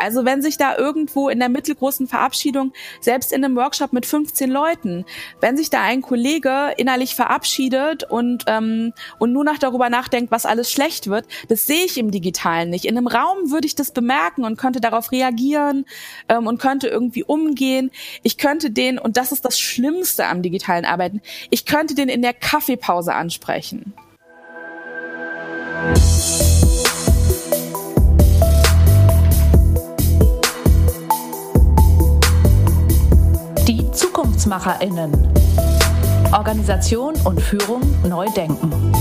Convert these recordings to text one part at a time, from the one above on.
Also wenn sich da irgendwo in der mittelgroßen Verabschiedung, selbst in einem Workshop mit 15 Leuten, wenn sich da ein Kollege innerlich verabschiedet und, ähm, und nur noch darüber nachdenkt, was alles schlecht wird, das sehe ich im Digitalen nicht. In einem Raum würde ich das bemerken und könnte darauf reagieren ähm, und könnte irgendwie umgehen. Ich könnte den, und das ist das Schlimmste am digitalen Arbeiten, ich könnte den in der Kaffeepause ansprechen. ZukunftsmacherInnen. Organisation und Führung neu denken.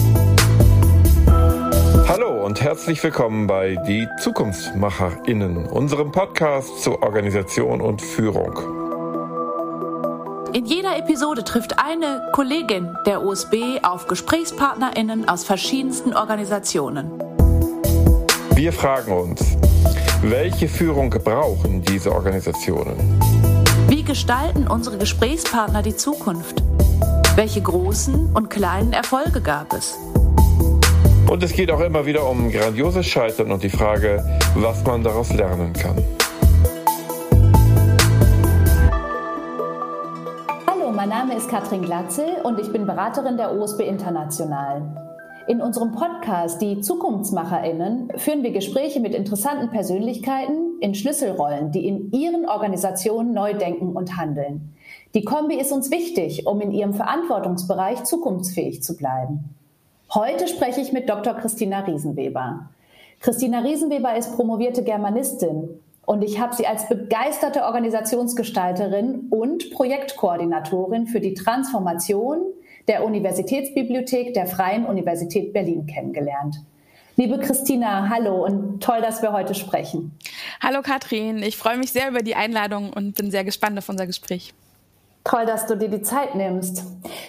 Hallo und herzlich willkommen bei Die ZukunftsmacherInnen, unserem Podcast zur Organisation und Führung. In jeder Episode trifft eine Kollegin der USB auf GesprächspartnerInnen aus verschiedensten Organisationen. Wir fragen uns, welche Führung brauchen diese Organisationen? Wie gestalten unsere Gesprächspartner die Zukunft? Welche großen und kleinen Erfolge gab es? Und es geht auch immer wieder um grandioses Scheitern und die Frage, was man daraus lernen kann. mein Name ist Katrin Glatzel und ich bin Beraterin der OSB International. In unserem Podcast Die Zukunftsmacherinnen führen wir Gespräche mit interessanten Persönlichkeiten in Schlüsselrollen, die in ihren Organisationen neu denken und handeln. Die Kombi ist uns wichtig, um in ihrem Verantwortungsbereich zukunftsfähig zu bleiben. Heute spreche ich mit Dr. Christina Riesenweber. Christina Riesenweber ist promovierte Germanistin und ich habe sie als begeisterte Organisationsgestalterin und Projektkoordinatorin für die Transformation der Universitätsbibliothek der Freien Universität Berlin kennengelernt. Liebe Christina, hallo und toll, dass wir heute sprechen. Hallo Katrin, ich freue mich sehr über die Einladung und bin sehr gespannt auf unser Gespräch. Toll, dass du dir die Zeit nimmst.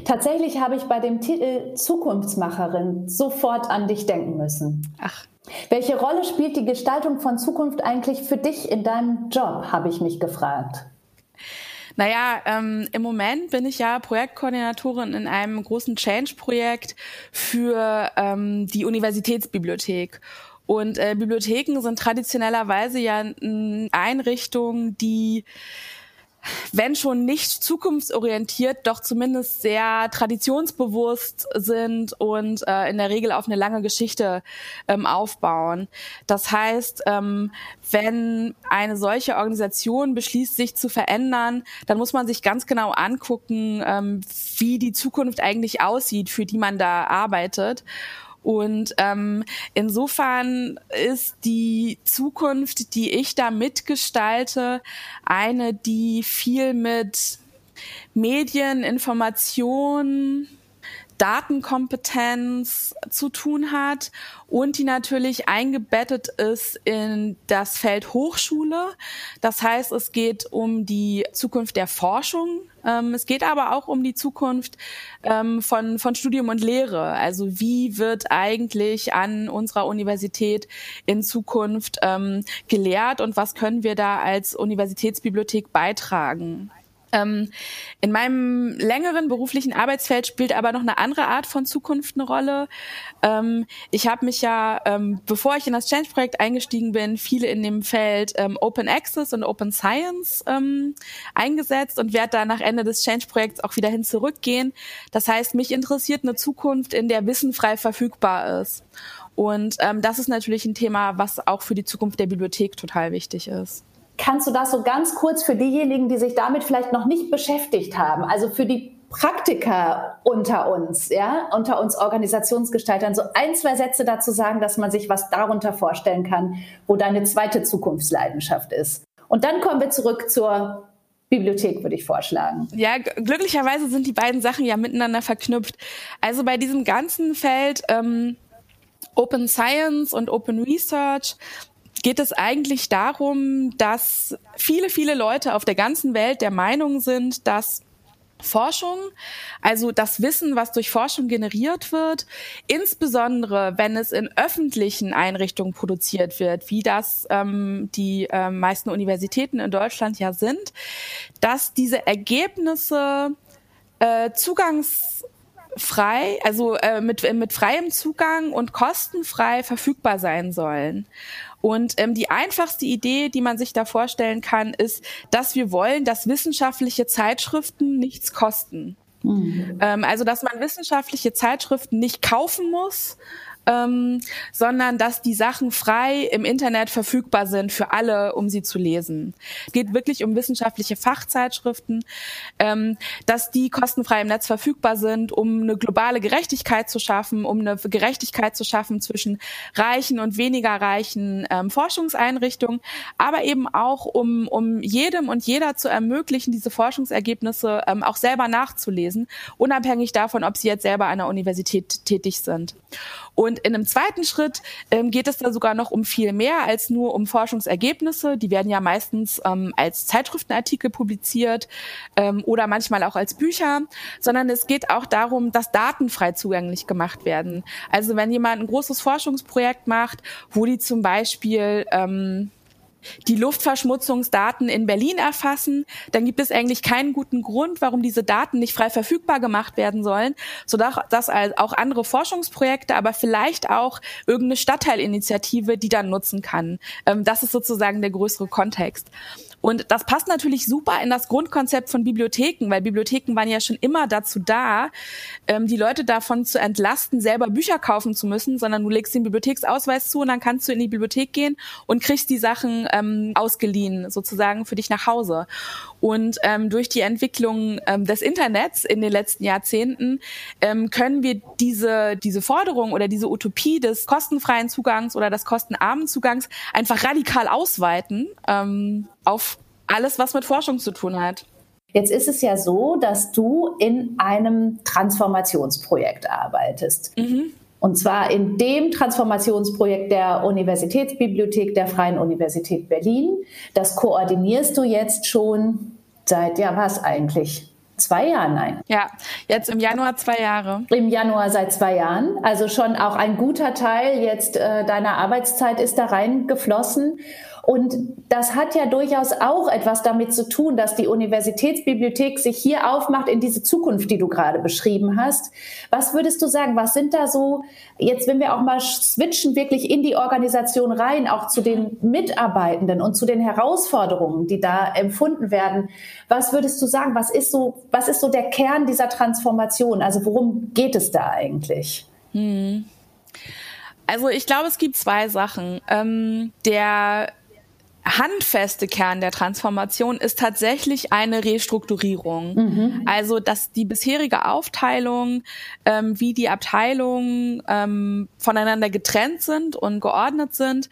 Tatsächlich habe ich bei dem Titel Zukunftsmacherin sofort an dich denken müssen. Ach. Welche Rolle spielt die Gestaltung von Zukunft eigentlich für dich in deinem Job, habe ich mich gefragt. Naja, ähm, im Moment bin ich ja Projektkoordinatorin in einem großen Change-Projekt für ähm, die Universitätsbibliothek. Und äh, Bibliotheken sind traditionellerweise ja Einrichtungen, die wenn schon nicht zukunftsorientiert, doch zumindest sehr traditionsbewusst sind und äh, in der Regel auf eine lange Geschichte ähm, aufbauen. Das heißt, ähm, wenn eine solche Organisation beschließt, sich zu verändern, dann muss man sich ganz genau angucken, ähm, wie die Zukunft eigentlich aussieht, für die man da arbeitet. Und ähm, insofern ist die Zukunft, die ich da mitgestalte, eine, die viel mit Medien, Information, Datenkompetenz zu tun hat und die natürlich eingebettet ist in das Feld Hochschule. Das heißt, es geht um die Zukunft der Forschung. Ähm, es geht aber auch um die Zukunft ähm, von, von Studium und Lehre. Also wie wird eigentlich an unserer Universität in Zukunft ähm, gelehrt und was können wir da als Universitätsbibliothek beitragen? Ähm, in meinem längeren beruflichen Arbeitsfeld spielt aber noch eine andere Art von Zukunft eine Rolle. Ähm, ich habe mich ja, ähm, bevor ich in das Change-Projekt eingestiegen bin, viele in dem Feld ähm, Open Access und Open Science ähm, eingesetzt und werde da nach Ende des Change-Projekts auch wieder hin zurückgehen. Das heißt, mich interessiert eine Zukunft, in der Wissen frei verfügbar ist. Und ähm, das ist natürlich ein Thema, was auch für die Zukunft der Bibliothek total wichtig ist. Kannst du das so ganz kurz für diejenigen, die sich damit vielleicht noch nicht beschäftigt haben, also für die Praktiker unter uns, ja, unter uns Organisationsgestaltern, so ein, zwei Sätze dazu sagen, dass man sich was darunter vorstellen kann, wo deine zweite Zukunftsleidenschaft ist. Und dann kommen wir zurück zur Bibliothek, würde ich vorschlagen. Ja, glücklicherweise sind die beiden Sachen ja miteinander verknüpft. Also bei diesem ganzen Feld ähm, Open Science und Open Research geht es eigentlich darum, dass viele, viele Leute auf der ganzen Welt der Meinung sind, dass Forschung, also das Wissen, was durch Forschung generiert wird, insbesondere wenn es in öffentlichen Einrichtungen produziert wird, wie das ähm, die äh, meisten Universitäten in Deutschland ja sind, dass diese Ergebnisse äh, zugangsfrei, also äh, mit, mit freiem Zugang und kostenfrei verfügbar sein sollen. Und ähm, die einfachste Idee, die man sich da vorstellen kann, ist, dass wir wollen, dass wissenschaftliche Zeitschriften nichts kosten. Mhm. Ähm, also, dass man wissenschaftliche Zeitschriften nicht kaufen muss, ähm, sondern dass die Sachen frei im Internet verfügbar sind für alle, um sie zu lesen. Es geht wirklich um wissenschaftliche Fachzeitschriften, ähm, dass die kostenfrei im Netz verfügbar sind, um eine globale Gerechtigkeit zu schaffen, um eine Gerechtigkeit zu schaffen zwischen reichen und weniger reichen ähm, Forschungseinrichtungen, aber eben auch um, um jedem und jeder zu ermöglichen, diese Forschungsergebnisse ähm, auch selber nachzulesen, unabhängig davon, ob sie jetzt selber an der Universität tätig sind. Und in einem zweiten Schritt ähm, geht es da sogar noch um viel mehr als nur um Forschungsergebnisse. Die werden ja meistens ähm, als Zeitschriftenartikel publiziert ähm, oder manchmal auch als Bücher, sondern es geht auch darum, dass Daten frei zugänglich gemacht werden. Also wenn jemand ein großes Forschungsprojekt macht, wo die zum Beispiel ähm, die Luftverschmutzungsdaten in Berlin erfassen, dann gibt es eigentlich keinen guten Grund, warum diese Daten nicht frei verfügbar gemacht werden sollen, sodass auch andere Forschungsprojekte, aber vielleicht auch irgendeine Stadtteilinitiative, die dann nutzen kann. Ähm, das ist sozusagen der größere Kontext. Und das passt natürlich super in das Grundkonzept von Bibliotheken, weil Bibliotheken waren ja schon immer dazu da, ähm, die Leute davon zu entlasten, selber Bücher kaufen zu müssen, sondern du legst den Bibliotheksausweis zu und dann kannst du in die Bibliothek gehen und kriegst die Sachen ähm, ausgeliehen, sozusagen für dich nach Hause. Und ähm, durch die Entwicklung ähm, des Internets in den letzten Jahrzehnten ähm, können wir diese, diese Forderung oder diese Utopie des kostenfreien Zugangs oder des kostenarmen Zugangs einfach radikal ausweiten ähm, auf alles, was mit Forschung zu tun hat. Jetzt ist es ja so, dass du in einem Transformationsprojekt arbeitest. Mhm. Und zwar in dem Transformationsprojekt der Universitätsbibliothek der Freien Universität Berlin. Das koordinierst du jetzt schon seit, ja, was eigentlich? Zwei Jahren, nein. Ja, jetzt im Januar zwei Jahre. Im Januar seit zwei Jahren. Also schon auch ein guter Teil jetzt äh, deiner Arbeitszeit ist da reingeflossen. Und das hat ja durchaus auch etwas damit zu tun, dass die Universitätsbibliothek sich hier aufmacht in diese Zukunft, die du gerade beschrieben hast. Was würdest du sagen? Was sind da so, jetzt wenn wir auch mal switchen, wirklich in die Organisation rein, auch zu den Mitarbeitenden und zu den Herausforderungen, die da empfunden werden. Was würdest du sagen? Was ist so, was ist so der Kern dieser Transformation? Also worum geht es da eigentlich? Hm. Also ich glaube, es gibt zwei Sachen. Ähm, der handfeste Kern der Transformation ist tatsächlich eine Restrukturierung. Mhm. Also, dass die bisherige Aufteilung, ähm, wie die Abteilungen ähm, voneinander getrennt sind und geordnet sind,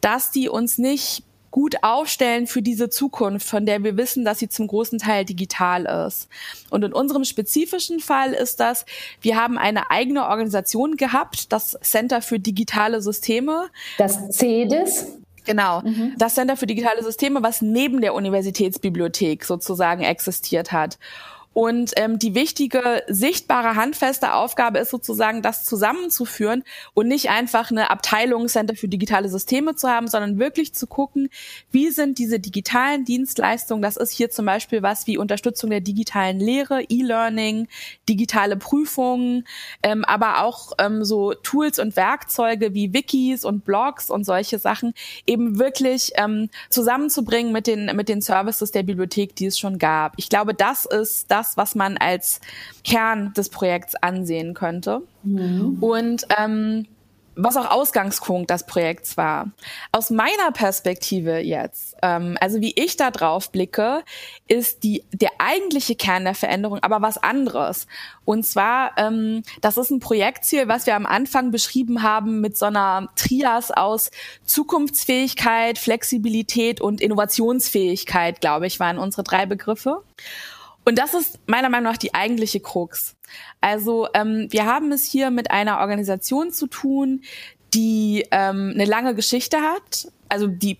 dass die uns nicht gut aufstellen für diese Zukunft, von der wir wissen, dass sie zum großen Teil digital ist. Und in unserem spezifischen Fall ist das, wir haben eine eigene Organisation gehabt, das Center für digitale Systeme. Das CEDIS? Genau. Mhm. Das Center für digitale Systeme, was neben der Universitätsbibliothek sozusagen existiert hat. Und ähm, die wichtige, sichtbare, handfeste Aufgabe ist sozusagen, das zusammenzuführen und nicht einfach eine Abteilung Center für digitale Systeme zu haben, sondern wirklich zu gucken, wie sind diese digitalen Dienstleistungen, das ist hier zum Beispiel was wie Unterstützung der digitalen Lehre, E-Learning, digitale Prüfungen, ähm, aber auch ähm, so Tools und Werkzeuge wie Wikis und Blogs und solche Sachen eben wirklich ähm, zusammenzubringen mit den, mit den Services der Bibliothek, die es schon gab. Ich glaube, das ist das, das, was man als Kern des Projekts ansehen könnte. Mhm. Und ähm, was auch Ausgangspunkt des Projekts war. Aus meiner Perspektive jetzt, ähm, also wie ich da drauf blicke, ist die, der eigentliche Kern der Veränderung aber was anderes. Und zwar, ähm, das ist ein Projektziel, was wir am Anfang beschrieben haben mit so einer Trias aus Zukunftsfähigkeit, Flexibilität und Innovationsfähigkeit, glaube ich, waren unsere drei Begriffe. Und das ist meiner Meinung nach die eigentliche Krux. Also ähm, wir haben es hier mit einer Organisation zu tun, die ähm, eine lange Geschichte hat, also die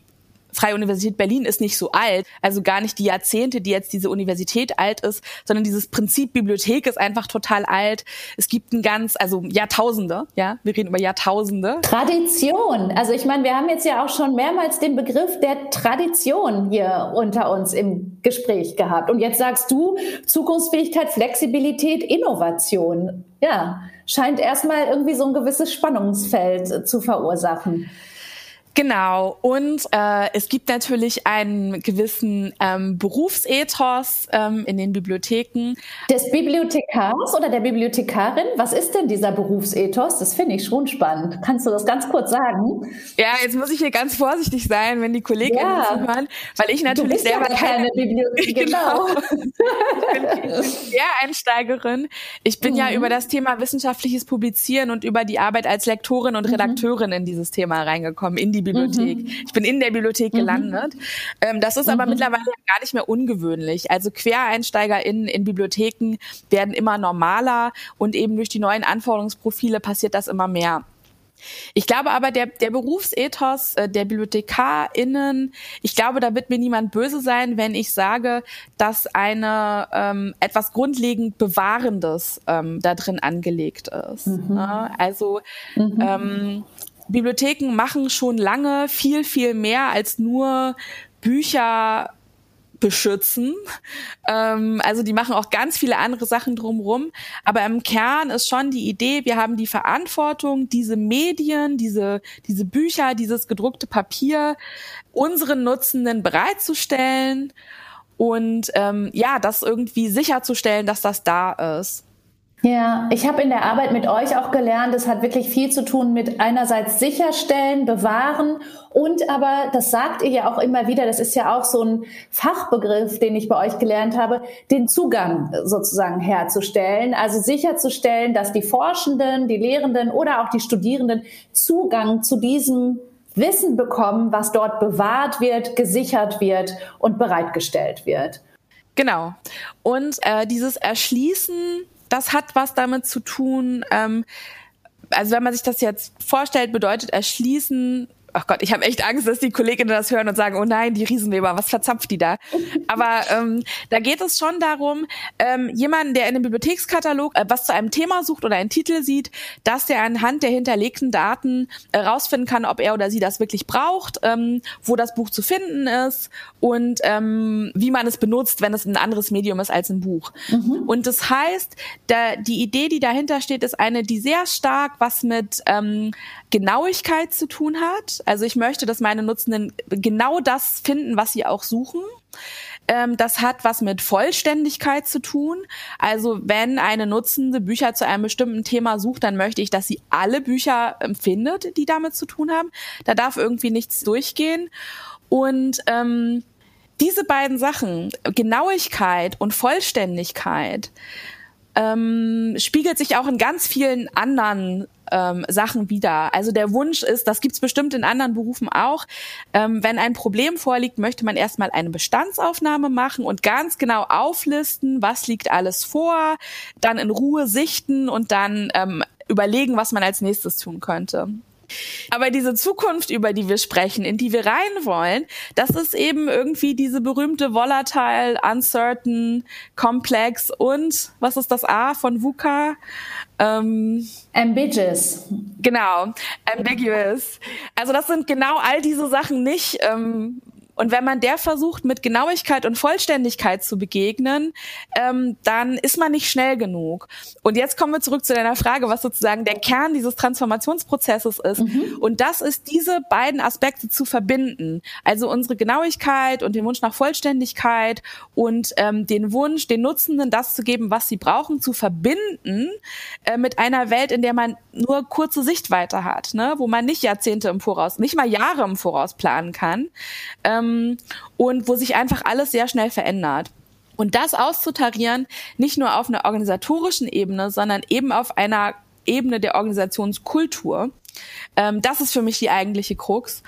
Freie Universität Berlin ist nicht so alt, also gar nicht die Jahrzehnte, die jetzt diese Universität alt ist, sondern dieses Prinzip Bibliothek ist einfach total alt. Es gibt ein ganz, also Jahrtausende, ja, wir reden über Jahrtausende. Tradition. Also ich meine, wir haben jetzt ja auch schon mehrmals den Begriff der Tradition hier unter uns im Gespräch gehabt. Und jetzt sagst du Zukunftsfähigkeit, Flexibilität, Innovation. Ja, scheint erstmal irgendwie so ein gewisses Spannungsfeld zu verursachen. Genau. Und äh, es gibt natürlich einen gewissen ähm, Berufsethos ähm, in den Bibliotheken. Des Bibliothekars oder der Bibliothekarin? Was ist denn dieser Berufsethos? Das finde ich schon spannend. Kannst du das ganz kurz sagen? Ja, jetzt muss ich hier ganz vorsichtig sein, wenn die Kollegen ja. zuhören, weil ich natürlich selber ja keine Bibliothek. Genau. ich bin, Quereinsteigerin. Ich bin mhm. ja über das Thema wissenschaftliches Publizieren und über die Arbeit als Lektorin und mhm. Redakteurin mhm. in dieses Thema reingekommen, in die Bibliothek. Mhm. Ich bin in der Bibliothek mhm. gelandet. Ähm, das ist aber mhm. mittlerweile gar nicht mehr ungewöhnlich. Also QuereinsteigerInnen in Bibliotheken werden immer normaler und eben durch die neuen Anforderungsprofile passiert das immer mehr. Ich glaube aber, der, der Berufsethos äh, der BibliothekarInnen, ich glaube, da wird mir niemand böse sein, wenn ich sage, dass eine ähm, etwas grundlegend Bewahrendes ähm, da drin angelegt ist. Mhm. Ne? Also mhm. ähm, Bibliotheken machen schon lange viel, viel mehr als nur Bücher beschützen. Ähm, also die machen auch ganz viele andere Sachen drumherum. Aber im Kern ist schon die Idee, wir haben die Verantwortung, diese Medien, diese, diese Bücher, dieses gedruckte Papier unseren Nutzenden bereitzustellen und ähm, ja, das irgendwie sicherzustellen, dass das da ist. Ja, ich habe in der Arbeit mit euch auch gelernt, es hat wirklich viel zu tun mit einerseits sicherstellen, bewahren und aber, das sagt ihr ja auch immer wieder, das ist ja auch so ein Fachbegriff, den ich bei euch gelernt habe, den Zugang sozusagen herzustellen. Also sicherzustellen, dass die Forschenden, die Lehrenden oder auch die Studierenden Zugang zu diesem Wissen bekommen, was dort bewahrt wird, gesichert wird und bereitgestellt wird. Genau. Und äh, dieses Erschließen das hat was damit zu tun, ähm, also wenn man sich das jetzt vorstellt, bedeutet erschließen ach Gott, ich habe echt Angst, dass die Kolleginnen das hören und sagen, oh nein, die Riesenweber, was verzapft die da? Aber ähm, da geht es schon darum, ähm, jemanden, der in dem Bibliothekskatalog äh, was zu einem Thema sucht oder einen Titel sieht, dass der anhand der hinterlegten Daten herausfinden äh, kann, ob er oder sie das wirklich braucht, ähm, wo das Buch zu finden ist und ähm, wie man es benutzt, wenn es ein anderes Medium ist als ein Buch. Mhm. Und das heißt, da, die Idee, die dahinter steht, ist eine, die sehr stark was mit ähm, Genauigkeit zu tun hat. Also ich möchte, dass meine Nutzenden genau das finden, was sie auch suchen. Ähm, das hat was mit Vollständigkeit zu tun. Also wenn eine Nutzende Bücher zu einem bestimmten Thema sucht, dann möchte ich, dass sie alle Bücher findet, die damit zu tun haben. Da darf irgendwie nichts durchgehen. Und ähm, diese beiden Sachen, Genauigkeit und Vollständigkeit, ähm, spiegelt sich auch in ganz vielen anderen ähm, Sachen wieder. Also der Wunsch ist, das gibt's bestimmt in anderen Berufen auch, ähm, wenn ein Problem vorliegt, möchte man erstmal eine Bestandsaufnahme machen und ganz genau auflisten, was liegt alles vor, dann in Ruhe sichten und dann ähm, überlegen, was man als nächstes tun könnte. Aber diese Zukunft, über die wir sprechen, in die wir rein wollen, das ist eben irgendwie diese berühmte volatile, uncertain, complex und was ist das A von VUCA? Ähm, ambiguous. Genau, ambiguous. Also das sind genau all diese Sachen nicht, ähm, und wenn man der versucht, mit Genauigkeit und Vollständigkeit zu begegnen, ähm, dann ist man nicht schnell genug. Und jetzt kommen wir zurück zu deiner Frage, was sozusagen der Kern dieses Transformationsprozesses ist. Mhm. Und das ist, diese beiden Aspekte zu verbinden. Also unsere Genauigkeit und den Wunsch nach Vollständigkeit und ähm, den Wunsch, den Nutzenden das zu geben, was sie brauchen, zu verbinden äh, mit einer Welt, in der man nur kurze Sichtweite hat, ne? wo man nicht Jahrzehnte im Voraus, nicht mal Jahre im Voraus planen kann. Ähm, ähm, und wo sich einfach alles sehr schnell verändert. Und das auszutarieren, nicht nur auf einer organisatorischen Ebene, sondern eben auf einer Ebene der Organisationskultur, ähm, das ist für mich die eigentliche Krux.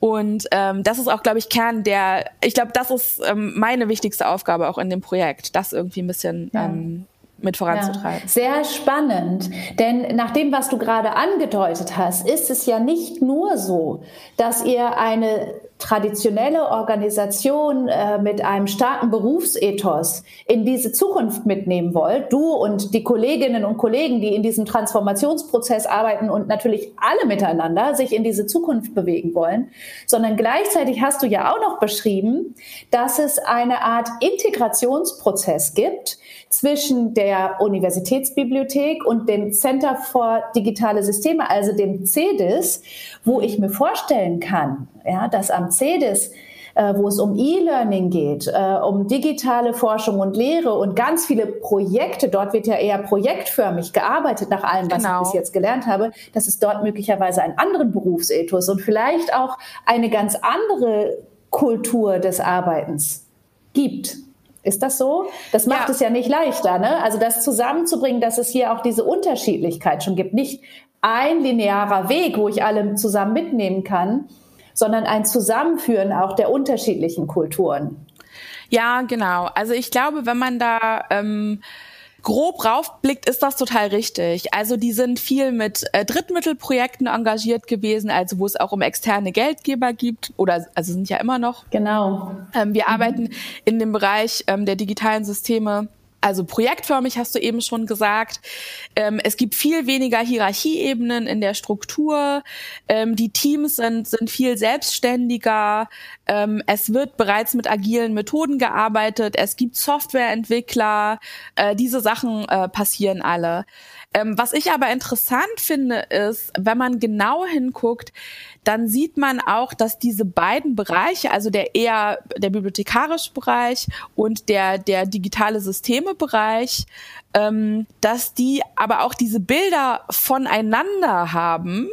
Und ähm, das ist auch, glaube ich, Kern der, ich glaube, das ist ähm, meine wichtigste Aufgabe auch in dem Projekt, das irgendwie ein bisschen ja. ähm, mit voranzutreiben. Ja, sehr spannend, denn nach dem, was du gerade angedeutet hast, ist es ja nicht nur so, dass ihr eine traditionelle Organisation äh, mit einem starken Berufsethos in diese Zukunft mitnehmen wollt, du und die Kolleginnen und Kollegen, die in diesem Transformationsprozess arbeiten und natürlich alle miteinander sich in diese Zukunft bewegen wollen, sondern gleichzeitig hast du ja auch noch beschrieben, dass es eine Art Integrationsprozess gibt zwischen der der Universitätsbibliothek und dem Center for Digitale Systeme, also dem CEDIS, wo ich mir vorstellen kann, ja, dass am CEDIS äh, wo es um E-Learning geht, äh, um digitale Forschung und Lehre und ganz viele Projekte. Dort wird ja eher projektförmig gearbeitet nach allem, was genau. ich bis jetzt gelernt habe, dass es dort möglicherweise einen anderen Berufsethos und vielleicht auch eine ganz andere Kultur des Arbeitens gibt. Ist das so? Das macht ja. es ja nicht leichter, ne? Also das zusammenzubringen, dass es hier auch diese Unterschiedlichkeit schon gibt. Nicht ein linearer Weg, wo ich alle zusammen mitnehmen kann, sondern ein Zusammenführen auch der unterschiedlichen Kulturen. Ja, genau. Also ich glaube, wenn man da ähm, grob raufblickt, ist das total richtig. Also die sind viel mit äh, Drittmittelprojekten engagiert gewesen, also wo es auch um externe Geldgeber gibt oder also sind ja immer noch. Genau. Ähm, wir mhm. arbeiten in dem Bereich ähm, der digitalen Systeme also projektförmig hast du eben schon gesagt. Ähm, es gibt viel weniger Hierarchieebenen in der Struktur. Ähm, die Teams sind, sind viel selbstständiger. Ähm, es wird bereits mit agilen Methoden gearbeitet. Es gibt Softwareentwickler. Äh, diese Sachen äh, passieren alle. Ähm, was ich aber interessant finde, ist, wenn man genau hinguckt, dann sieht man auch, dass diese beiden Bereiche, also der eher der bibliothekarische Bereich und der der digitale Systeme Bereich, ähm, dass die aber auch diese Bilder voneinander haben,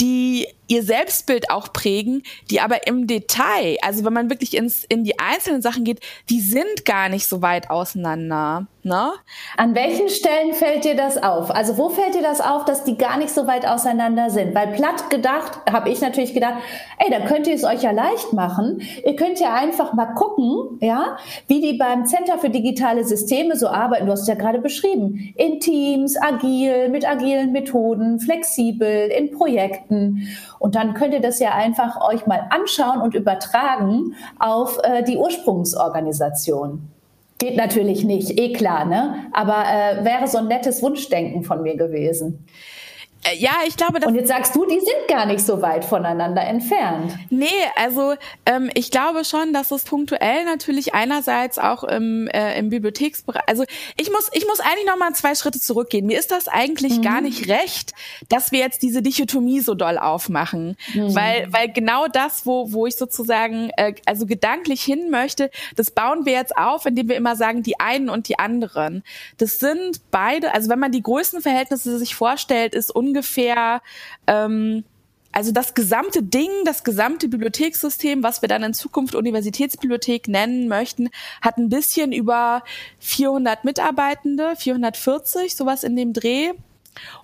die ihr Selbstbild auch prägen, die aber im Detail, also wenn man wirklich ins, in die einzelnen Sachen geht, die sind gar nicht so weit auseinander. Ne? An welchen Stellen fällt dir das auf? Also wo fällt dir das auf, dass die gar nicht so weit auseinander sind? Weil platt gedacht, habe ich natürlich gedacht, ey, dann könnt ihr es euch ja leicht machen. Ihr könnt ja einfach mal gucken, ja, wie die beim Center für digitale Systeme so arbeiten. Du hast es ja gerade beschrieben. In Teams, agil, mit agilen Methoden, flexibel, in Projekten. Und dann könnt ihr das ja einfach euch mal anschauen und übertragen auf äh, die Ursprungsorganisation. Geht natürlich nicht, eh klar, ne? Aber äh, wäre so ein nettes Wunschdenken von mir gewesen. Äh, ja, ich glaube, das Und jetzt sagst du, die sind gar nicht so weit voneinander entfernt. Nee, also ähm, ich glaube schon, dass es punktuell natürlich einerseits auch im, äh, im Bibliotheksbereich, also ich muss, ich muss eigentlich nochmal zwei Schritte zurückgehen. Mir ist das eigentlich mhm. gar nicht recht, dass wir jetzt diese Dichotomie so doll aufmachen. Mhm. Weil, weil genau das, wo, wo ich sozusagen, äh, also gedanklich hin möchte, das bauen wir jetzt auf, indem wir immer sagen, die einen und die anderen. Das sind beide, also wenn man die Größenverhältnisse sich vorstellt, ist ungefähr ähm, also das gesamte Ding, das gesamte Bibliothekssystem, was wir dann in Zukunft Universitätsbibliothek nennen möchten, hat ein bisschen über 400 Mitarbeitende, 440, sowas in dem Dreh.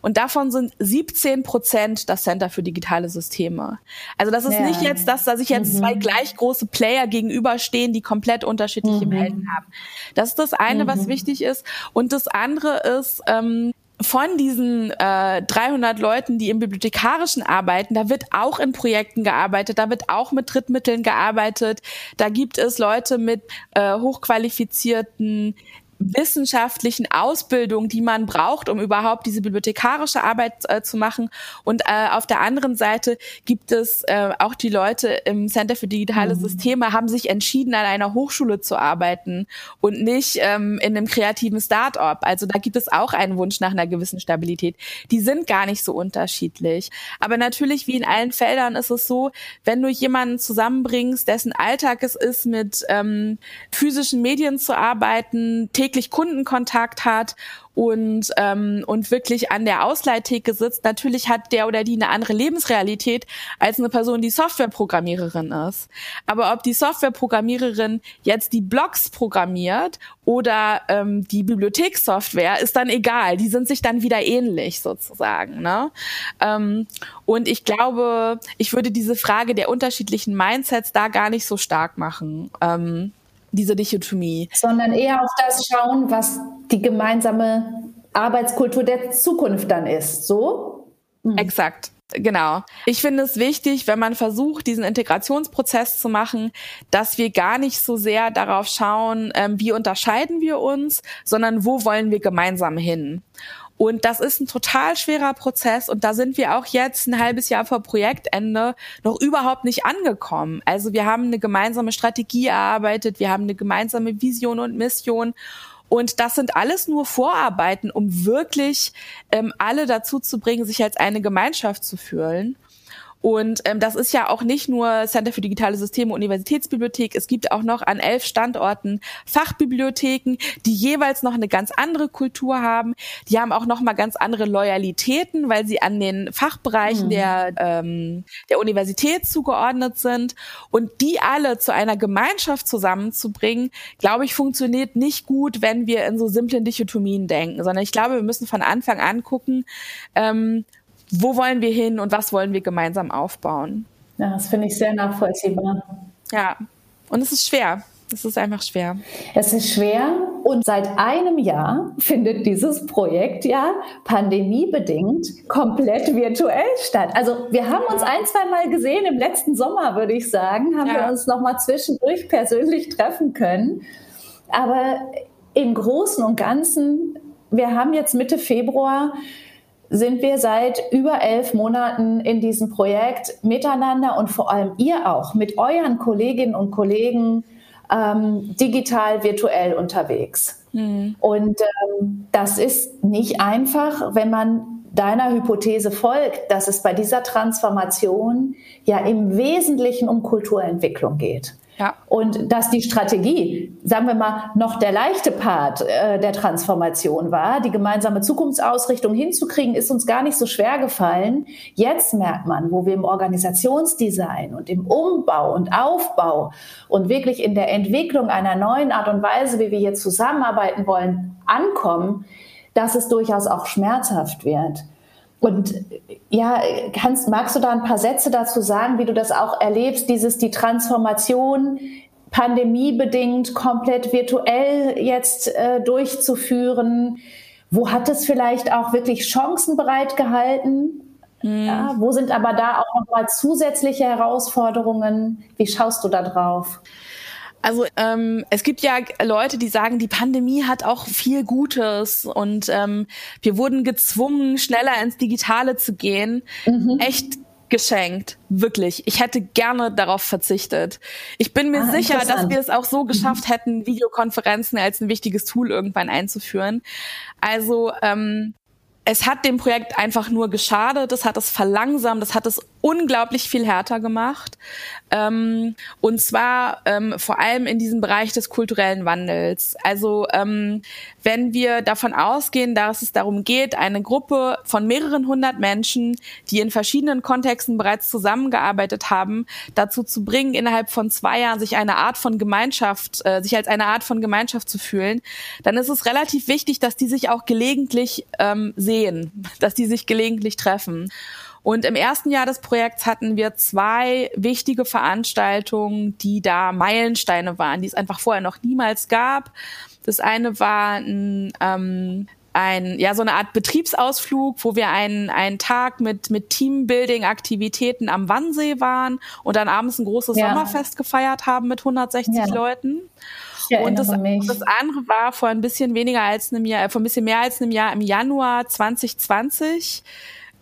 Und davon sind 17 Prozent das Center für digitale Systeme. Also das ist ja. nicht jetzt, dass da sich jetzt mhm. zwei gleich große Player gegenüberstehen, die komplett unterschiedliche mhm. Welten haben. Das ist das eine, mhm. was wichtig ist. Und das andere ist, ähm, von diesen äh, 300 Leuten, die im Bibliothekarischen arbeiten, da wird auch in Projekten gearbeitet, da wird auch mit Drittmitteln gearbeitet, da gibt es Leute mit äh, hochqualifizierten wissenschaftlichen Ausbildung, die man braucht, um überhaupt diese bibliothekarische Arbeit äh, zu machen. Und äh, auf der anderen Seite gibt es äh, auch die Leute im Center für digitale mhm. Systeme, haben sich entschieden, an einer Hochschule zu arbeiten und nicht ähm, in einem kreativen Start-up. Also da gibt es auch einen Wunsch nach einer gewissen Stabilität. Die sind gar nicht so unterschiedlich. Aber natürlich, wie in allen Feldern, ist es so, wenn du jemanden zusammenbringst, dessen Alltag es ist, mit ähm, physischen Medien zu arbeiten, täglich Kundenkontakt hat und, ähm, und wirklich an der Ausleihtheke sitzt, natürlich hat der oder die eine andere Lebensrealität als eine Person, die Softwareprogrammiererin ist. Aber ob die Softwareprogrammiererin jetzt die Blogs programmiert oder ähm, die Bibliothekssoftware, ist dann egal. Die sind sich dann wieder ähnlich sozusagen. Ne? Ähm, und ich glaube, ich würde diese Frage der unterschiedlichen Mindsets da gar nicht so stark machen. Ähm, diese Dichotomie. Sondern eher auf das schauen, was die gemeinsame Arbeitskultur der Zukunft dann ist. So? Mhm. Exakt. Genau. Ich finde es wichtig, wenn man versucht, diesen Integrationsprozess zu machen, dass wir gar nicht so sehr darauf schauen, ähm, wie unterscheiden wir uns, sondern wo wollen wir gemeinsam hin. Und das ist ein total schwerer Prozess und da sind wir auch jetzt ein halbes Jahr vor Projektende noch überhaupt nicht angekommen. Also wir haben eine gemeinsame Strategie erarbeitet, wir haben eine gemeinsame Vision und Mission Und das sind alles nur Vorarbeiten, um wirklich ähm, alle dazu zu bringen, sich als eine Gemeinschaft zu fühlen. Und ähm, das ist ja auch nicht nur Center für digitale Systeme Universitätsbibliothek. Es gibt auch noch an elf Standorten Fachbibliotheken, die jeweils noch eine ganz andere Kultur haben. Die haben auch noch mal ganz andere Loyalitäten, weil sie an den Fachbereichen mhm. der ähm, der Universität zugeordnet sind. Und die alle zu einer Gemeinschaft zusammenzubringen, glaube ich, funktioniert nicht gut, wenn wir in so simplen Dichotomien denken, sondern ich glaube, wir müssen von Anfang an gucken, ähm, wo wollen wir hin und was wollen wir gemeinsam aufbauen. Ja, das finde ich sehr nachvollziehbar. Ja, und es ist schwer. Es ist einfach schwer. Es ist schwer und seit einem Jahr findet dieses Projekt ja pandemiebedingt komplett virtuell statt. Also wir haben uns ein, zwei Mal gesehen im letzten Sommer, würde ich sagen, haben ja. wir uns noch mal zwischendurch persönlich treffen können. Aber im Großen und Ganzen, wir haben jetzt Mitte Februar, sind wir seit über elf Monaten in diesem Projekt miteinander und vor allem ihr auch mit euren Kolleginnen und Kollegen ähm, digital, virtuell unterwegs. Mhm. Und ähm, das ist nicht einfach, wenn man deiner Hypothese folgt, dass es bei dieser Transformation ja im Wesentlichen um Kulturentwicklung geht. Ja. Und dass die Strategie, sagen wir mal, noch der leichte Part äh, der Transformation war, die gemeinsame Zukunftsausrichtung hinzukriegen, ist uns gar nicht so schwer gefallen. Jetzt merkt man, wo wir im Organisationsdesign und im Umbau und Aufbau und wirklich in der Entwicklung einer neuen Art und Weise, wie wir hier zusammenarbeiten wollen, ankommen, dass es durchaus auch schmerzhaft wird. Und ja, kannst, magst du da ein paar Sätze dazu sagen, wie du das auch erlebst, dieses, die Transformation pandemiebedingt komplett virtuell jetzt äh, durchzuführen? Wo hat es vielleicht auch wirklich Chancen bereitgehalten? Mhm. Ja, wo sind aber da auch noch mal zusätzliche Herausforderungen? Wie schaust du da drauf? Also ähm, es gibt ja Leute, die sagen, die Pandemie hat auch viel Gutes und ähm, wir wurden gezwungen, schneller ins Digitale zu gehen. Mhm. Echt geschenkt, wirklich. Ich hätte gerne darauf verzichtet. Ich bin mir ah, sicher, dass wir es auch so geschafft mhm. hätten, Videokonferenzen als ein wichtiges Tool irgendwann einzuführen. Also ähm, es hat dem Projekt einfach nur geschadet, es hat es verlangsamt, es hat es unglaublich viel härter gemacht. Ähm, und zwar ähm, vor allem in diesem Bereich des kulturellen Wandels. Also ähm, wenn wir davon ausgehen, dass es darum geht, eine Gruppe von mehreren hundert Menschen, die in verschiedenen Kontexten bereits zusammengearbeitet haben, dazu zu bringen, innerhalb von zwei Jahren sich eine Art von Gemeinschaft, äh, sich als eine Art von Gemeinschaft zu fühlen, dann ist es relativ wichtig, dass die sich auch gelegentlich ähm, sehen, dass die sich gelegentlich treffen. Und im ersten Jahr des Projekts hatten wir zwei wichtige Veranstaltungen, die da Meilensteine waren, die es einfach vorher noch niemals gab. Das eine war ein, ähm, ein, ja, so eine Art Betriebsausflug, wo wir einen, einen Tag mit, mit Teambuilding-Aktivitäten am Wannsee waren und dann abends ein großes ja. Sommerfest gefeiert haben mit 160 ja. Leuten. Und das, das, andere war vor ein bisschen weniger als einem Jahr, vor ein bisschen mehr als einem Jahr im Januar 2020.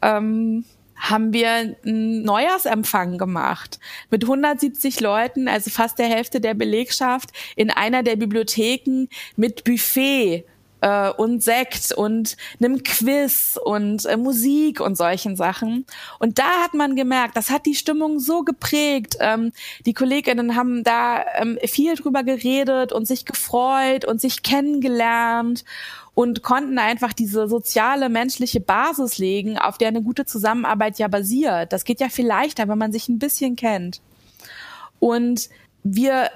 Ähm, haben wir einen Neujahrsempfang gemacht mit 170 Leuten, also fast der Hälfte der Belegschaft, in einer der Bibliotheken mit Buffet äh, und Sekt und einem Quiz und äh, Musik und solchen Sachen. Und da hat man gemerkt, das hat die Stimmung so geprägt. Ähm, die Kolleginnen haben da ähm, viel drüber geredet und sich gefreut und sich kennengelernt und konnten einfach diese soziale, menschliche Basis legen, auf der eine gute Zusammenarbeit ja basiert. Das geht ja viel leichter, wenn man sich ein bisschen kennt. Und wir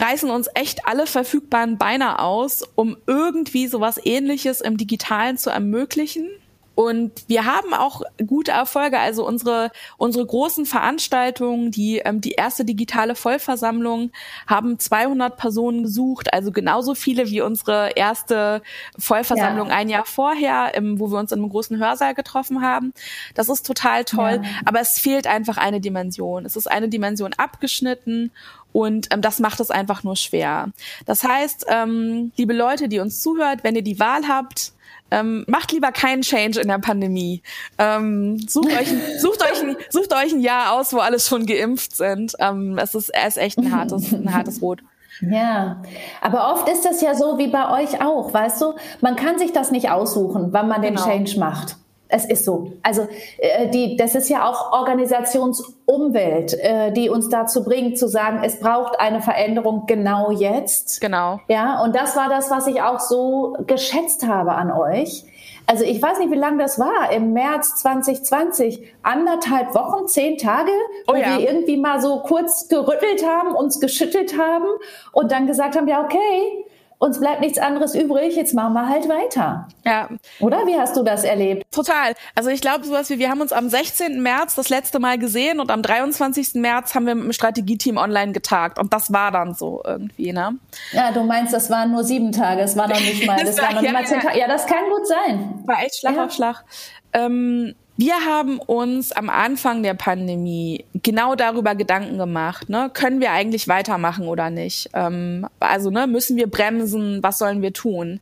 reißen uns echt alle verfügbaren Beine aus, um irgendwie sowas ähnliches im Digitalen zu ermöglichen. Und wir haben auch gute Erfolge. Also unsere, unsere großen Veranstaltungen, die, ähm, die erste digitale Vollversammlung, haben 200 Personen gesucht. Also genauso viele wie unsere erste Vollversammlung ja. ein Jahr vorher, im, wo wir uns in einem großen Hörsaal getroffen haben. Das ist total toll. Ja. Aber es fehlt einfach eine Dimension. Es ist eine Dimension abgeschnitten und ähm, das macht es einfach nur schwer. Das heißt, ähm, liebe Leute, die uns zuhört, wenn ihr die Wahl habt, ähm, macht lieber keinen Change in der Pandemie. Ähm, sucht, euch, sucht, euch ein, sucht euch ein Jahr aus, wo alles schon geimpft sind. Ähm, es ist, es ist echt ein hartes, ein hartes Rot. Ja, aber oft ist das ja so wie bei euch auch, weißt du, man kann sich das nicht aussuchen, wann man den genau. Change macht. Es ist so. Also äh, die, das ist ja auch Organisationsumwelt, äh, die uns dazu bringt zu sagen, es braucht eine Veränderung genau jetzt. Genau. Ja, und das war das, was ich auch so geschätzt habe an euch. Also ich weiß nicht, wie lange das war. Im März 2020, anderthalb Wochen, zehn Tage, wo oh ja. wir irgendwie mal so kurz gerüttelt haben, uns geschüttelt haben und dann gesagt haben, ja okay, uns bleibt nichts anderes übrig, jetzt machen wir halt weiter. Ja. Oder wie hast du das erlebt? Total. Also ich glaube sowas wie, wir haben uns am 16. März das letzte Mal gesehen und am 23. März haben wir mit dem Strategieteam online getagt und das war dann so irgendwie, ne? Ja, du meinst, das waren nur sieben Tage, es war noch nicht mal, das, das war, war noch ja, nicht mal zehn Tage. Ja, das kann gut sein. War echt Schlag ja. auf Schlag. Ähm, wir haben uns am Anfang der Pandemie genau darüber Gedanken gemacht, ne? können wir eigentlich weitermachen oder nicht? Ähm, also ne, müssen wir bremsen, was sollen wir tun?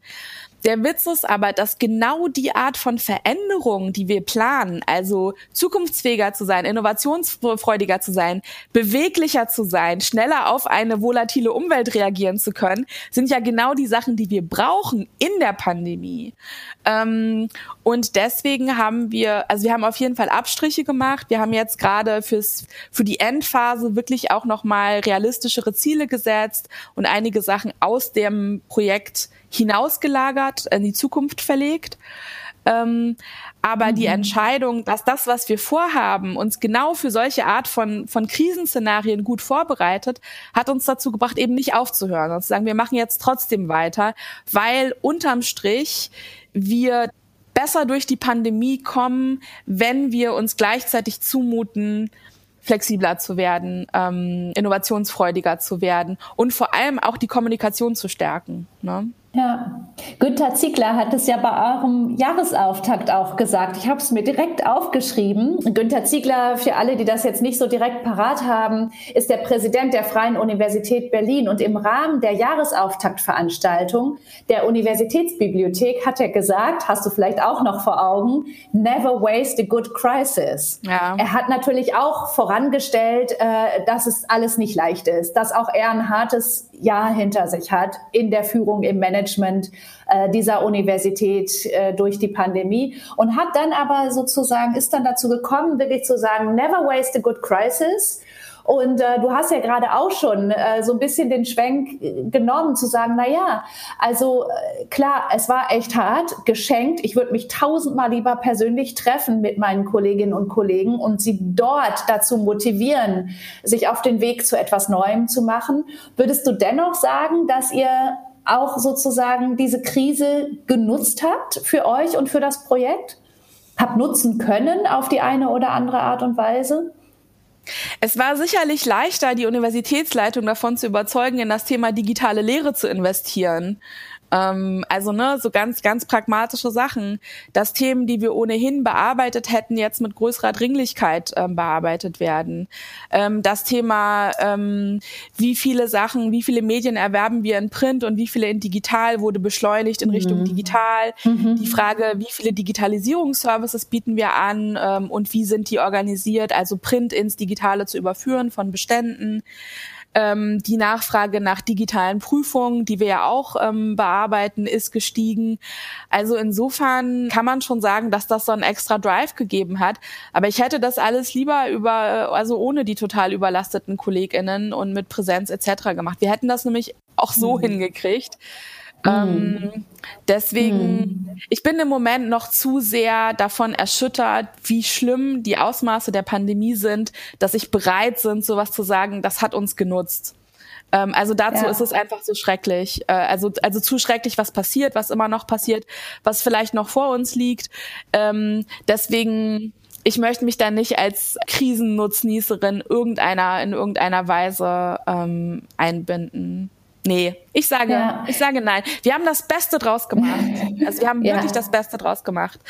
Der Witz ist aber, dass genau die Art von Veränderung, die wir planen, also zukunftsfähiger zu sein, innovationsfreudiger zu sein, beweglicher zu sein, schneller auf eine volatile Umwelt reagieren zu können, sind ja genau die Sachen, die wir brauchen in der Pandemie. Ähm, und deswegen haben wir, also wir haben auf jeden Fall Abstriche gemacht. Wir haben jetzt gerade fürs, für die Endphase wirklich auch nochmal realistischere Ziele gesetzt und einige Sachen aus dem Projekt hinausgelagert, in die Zukunft verlegt. Ähm, aber mhm. die Entscheidung, dass das, was wir vorhaben, uns genau für solche Art von, von Krisenszenarien gut vorbereitet, hat uns dazu gebracht, eben nicht aufzuhören und zu sagen, wir machen jetzt trotzdem weiter, weil unterm Strich wir besser durch die Pandemie kommen, wenn wir uns gleichzeitig zumuten, flexibler zu werden, ähm, innovationsfreudiger zu werden und vor allem auch die Kommunikation zu stärken. Ne? Ja, Günther Ziegler hat es ja bei eurem Jahresauftakt auch gesagt. Ich habe es mir direkt aufgeschrieben. Günther Ziegler, für alle, die das jetzt nicht so direkt parat haben, ist der Präsident der Freien Universität Berlin. Und im Rahmen der Jahresauftaktveranstaltung der Universitätsbibliothek hat er gesagt, hast du vielleicht auch noch vor Augen, never waste a good crisis. Ja. Er hat natürlich auch vorangestellt, äh, dass es alles nicht leicht ist, dass auch er ein hartes Jahr hinter sich hat in der Führung im Management äh, dieser Universität äh, durch die Pandemie und hat dann aber sozusagen, ist dann dazu gekommen, wirklich zu sagen, never waste a good crisis und äh, du hast ja gerade auch schon äh, so ein bisschen den Schwenk äh, genommen, zu sagen, na ja, also äh, klar, es war echt hart, geschenkt. Ich würde mich tausendmal lieber persönlich treffen mit meinen Kolleginnen und Kollegen und sie dort dazu motivieren, sich auf den Weg zu etwas Neuem zu machen. Würdest du dennoch sagen, dass ihr auch sozusagen diese Krise genutzt habt für euch und für das Projekt? Habt nutzen können auf die eine oder andere Art und Weise? Es war sicherlich leichter, die Universitätsleitung davon zu überzeugen, in das Thema digitale Lehre zu investieren. Ähm, also ne, so ganz, ganz pragmatische Sachen, dass Themen, die wir ohnehin bearbeitet hätten, jetzt mit größerer Dringlichkeit ähm, bearbeitet werden. Ähm, das Thema, ähm, wie viele Sachen, wie viele Medien erwerben wir in Print und wie viele in digital wurde beschleunigt in Richtung mhm. digital. Mhm. Die Frage, wie viele Digitalisierungsservices bieten wir an ähm, und wie sind die organisiert, also Print ins Digitale zu überführen von Beständen ähm, die Nachfrage nach digitalen Prüfungen, die wir ja auch ähm, bearbeiten, ist gestiegen. Also insofern kann man schon sagen, dass das so einen extra Drive gegeben hat. Aber ich hätte das alles lieber über, also ohne die total überlasteten KollegInnen und mit Präsenz etc. gemacht. Wir hätten das nämlich auch so mhm. hingekriegt. Ähm, mhm. deswegen, mhm. ich bin im Moment noch zu sehr davon erschüttert, wie schlimm die Ausmaße der Pandemie sind, dass ich bereit sind, sowas zu sagen, das hat uns genutzt. Ähm, also dazu ja. ist es einfach so schrecklich. Äh, also, also zu schrecklich, was passiert, was immer noch passiert, was vielleicht noch vor uns liegt. Ähm, deswegen, ich möchte mich da nicht als Krisennutznießerin irgendeiner in irgendeiner Weise ähm, einbinden. Nee, ich sage, ja. ich sage nein. Wir haben das Beste draus gemacht. Also wir haben ja. wirklich das Beste draus gemacht.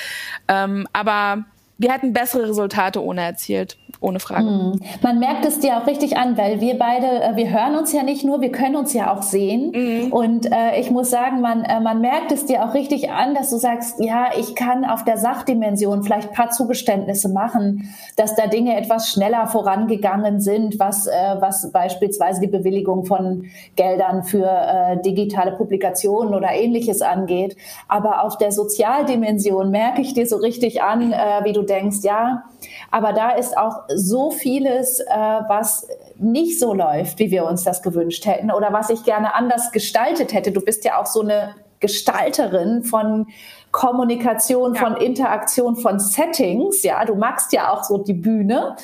Ähm, aber wir hätten bessere Resultate ohne erzielt. Ohne Frage. Mm. Man merkt es dir auch richtig an, weil wir beide, äh, wir hören uns ja nicht nur, wir können uns ja auch sehen. Mm. Und äh, ich muss sagen, man, äh, man merkt es dir auch richtig an, dass du sagst, ja, ich kann auf der Sachdimension vielleicht ein paar Zugeständnisse machen, dass da Dinge etwas schneller vorangegangen sind, was, äh, was beispielsweise die Bewilligung von Geldern für äh, digitale Publikationen oder ähnliches angeht. Aber auf der Sozialdimension merke ich dir so richtig an, wie du denkst, ja, aber da ist auch so vieles, äh, was nicht so läuft, wie wir uns das gewünscht hätten oder was ich gerne anders gestaltet hätte. Du bist ja auch so eine Gestalterin von Kommunikation, ja. von Interaktion, von Settings. Ja, du magst ja auch so die Bühne.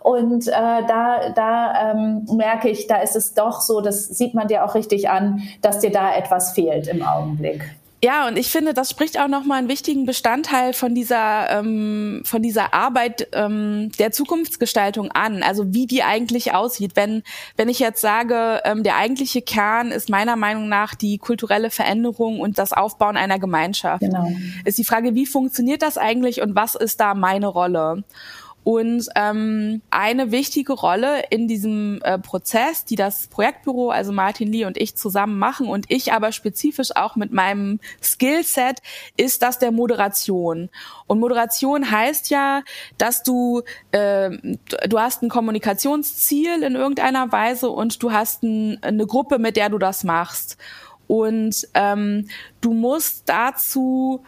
Und äh, da, da ähm, merke ich, da ist es doch so, das sieht man dir auch richtig an, dass dir da etwas fehlt im Augenblick. Ja, und ich finde, das spricht auch nochmal einen wichtigen Bestandteil von dieser, ähm, von dieser Arbeit ähm, der Zukunftsgestaltung an. Also wie die eigentlich aussieht. Wenn, wenn ich jetzt sage, ähm, der eigentliche Kern ist meiner Meinung nach die kulturelle Veränderung und das Aufbauen einer Gemeinschaft. Genau. Ist die Frage, wie funktioniert das eigentlich und was ist da meine Rolle? Und ähm, eine wichtige Rolle in diesem äh, Prozess, die das Projektbüro, also Martin Lee und ich zusammen machen und ich aber spezifisch auch mit meinem Skillset, ist das der Moderation. Und Moderation heißt ja, dass du äh, du hast ein Kommunikationsziel in irgendeiner Weise und du hast ein, eine Gruppe, mit der du das machst. Und ähm, du musst dazu